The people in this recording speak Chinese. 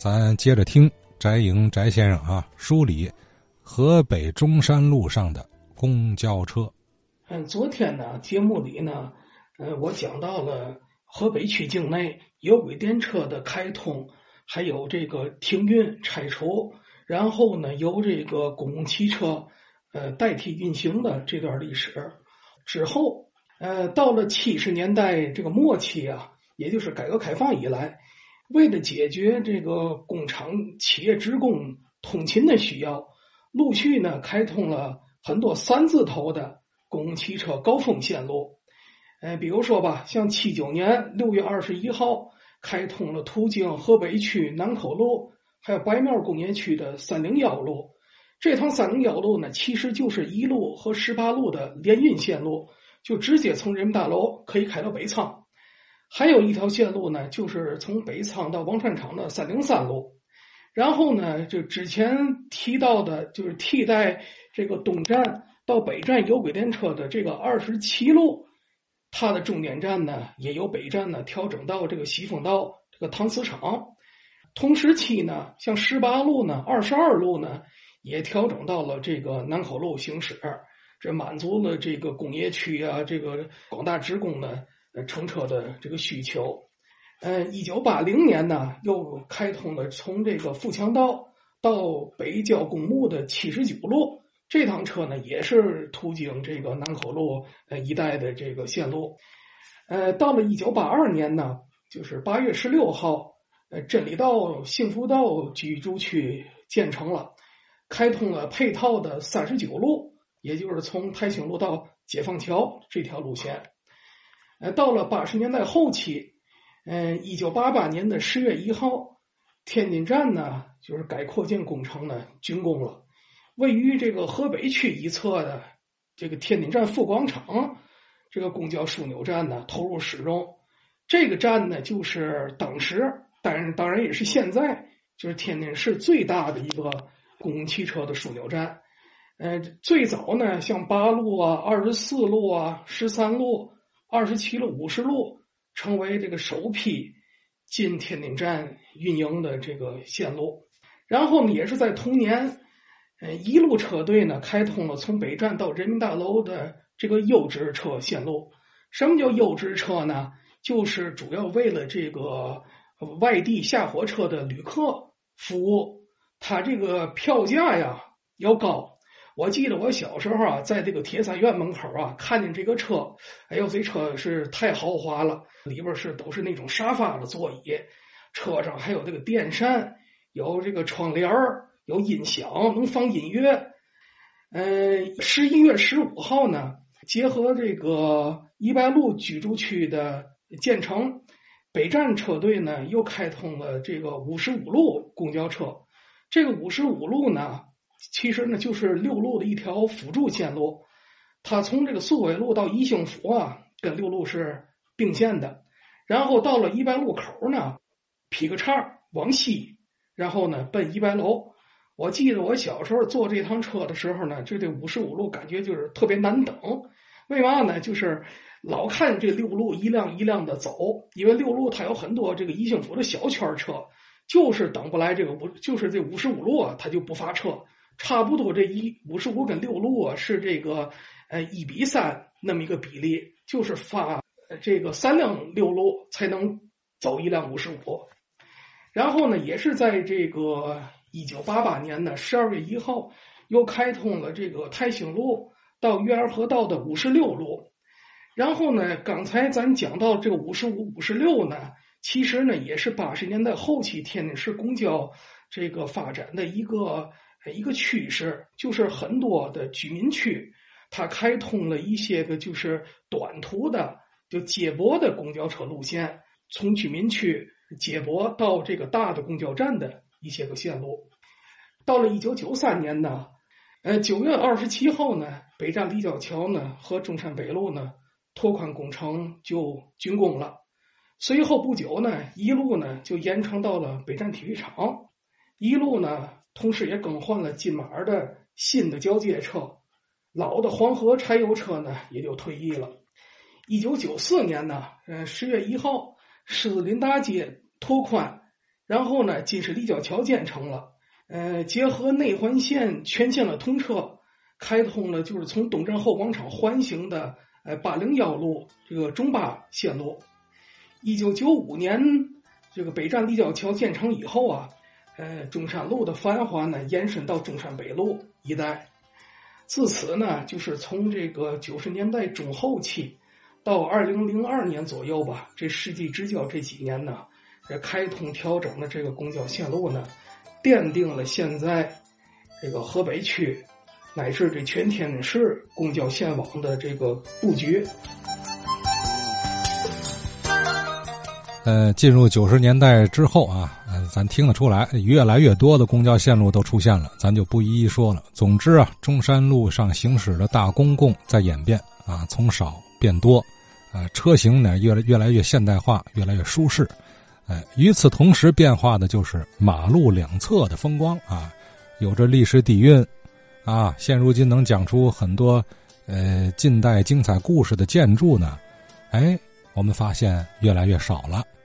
咱接着听翟莹翟先生啊梳理河北中山路上的公交车。嗯，昨天呢节目里呢，呃，我讲到了河北区境内有轨电车的开通，还有这个停运拆除，然后呢由这个公共汽车呃代替运行的这段历史。之后，呃，到了七十年代这个末期啊，也就是改革开放以来。为了解决这个工厂企业职工通勤的需要，陆续呢开通了很多三字头的公共汽车高峰线路。呃，比如说吧，像七九年六月二十一号开通了途经河北区南口路还有白庙工业区的三零幺路。这趟三零幺路呢，其实就是一路和十八路的联运线路，就直接从人民大楼可以开到北仓。还有一条线路呢，就是从北仓到王串场的三零三路，然后呢，就之前提到的，就是替代这个东站到北站有轨电车的这个二十七路，它的终点站呢，也由北站呢调整到这个西风道这个搪瓷厂。同时期呢，像十八路呢、二十二路呢，也调整到了这个南口路行驶，这满足了这个工业区啊，这个广大职工呢。呃，乘车的这个需求，呃，一九八零年呢，又开通了从这个富强道到北郊公墓的七十九路，这趟车呢也是途经这个南口路呃一带的这个线路。呃，到了一九八二年呢，就是八月十六号，呃，真理道幸福道居住区建成了，开通了配套的三十九路，也就是从泰兴路到解放桥这条路线。呃，到了八十年代后期，嗯，一九八八年的十月一号，天津站呢，就是该扩建工程呢竣工了。位于这个河北区一侧的这个天津站副广场，这个公交枢纽站呢投入使用。这个站呢，就是当时，但当然也是现在，就是天津市最大的一个公共汽车的枢纽站。呃，最早呢，像八路啊、二十四路啊、十三路。二十七路、五十路成为这个首批进天津站运营的这个线路，然后呢，也是在同年，呃，一路车队呢开通了从北站到人民大楼的这个优质车线路。什么叫优质车呢？就是主要为了这个外地下火车的旅客服务，它这个票价呀要高。我记得我小时候啊，在这个铁三院门口啊，看见这个车，哎呦，这车是太豪华了，里边是都是那种沙发的座椅，车上还有这个电扇，有这个窗帘有音响，能放音乐。嗯，十一月十五号呢，结合这个一百路居住区的建成，北站车队呢又开通了这个五十五路公交车，这个五十五路呢。其实呢，就是六路的一条辅助线路，它从这个苏北路到宜兴府啊，跟六路是并线的。然后到了一白路口呢，劈个叉往西，然后呢奔一白楼。我记得我小时候坐这趟车的时候呢，就这五十五路感觉就是特别难等。为嘛呢？就是老看这六路一辆一辆的走，因为六路它有很多这个宜兴府的小圈车，就是等不来这个五，就是这五十五路啊，它就不发车。差不多这一五十五跟六路啊是这个呃一比三那么一个比例，就是发这个三辆六路才能走一辆五十五。然后呢，也是在这个一九八八年的十二月一号，又开通了这个泰兴路到月儿河道的五十六路。然后呢，刚才咱讲到这个五十五、五十六呢，其实呢也是八十年代后期天津市公交这个发展的一个。一个趋势就是很多的居民区，它开通了一些个就是短途的就接驳的公交车路线，从居民区接驳到这个大的公交站的一些个线路。到了一九九三年呢，呃九月二十七号呢，北站立交桥呢和中山北路呢拓宽工程就竣工了。随后不久呢，一路呢就延长到了北站体育场，一路呢。同时也更换了金马的新的交接车，老的黄河柴油车呢也就退役了。一九九四年呢，呃十月一号，狮子林大街拓宽，然后呢，金市立交桥建成了，呃，结合内环线全线的通车，开通了就是从东站后广场环形的呃八零幺路这个中巴线路。一九九五年，这个北站立交桥建成以后啊，呃，中山路的繁华呢延伸到中山北路一带。自此呢，就是从这个九十年代中后期到二零零二年左右吧，这世纪之交这几年呢。这开通调整的这个公交线路呢，奠定了现在这个河北区乃至这全天津市公交线网的这个布局。呃，进入九十年代之后啊，咱听得出来，越来越多的公交线路都出现了，咱就不一一说了。总之啊，中山路上行驶的大公共在演变啊，从少变多，啊，车型呢越来越来越现代化，越来越舒适。哎，与此同时变化的就是马路两侧的风光啊，有着历史底蕴，啊，现如今能讲出很多呃近代精彩故事的建筑呢，哎，我们发现越来越少了。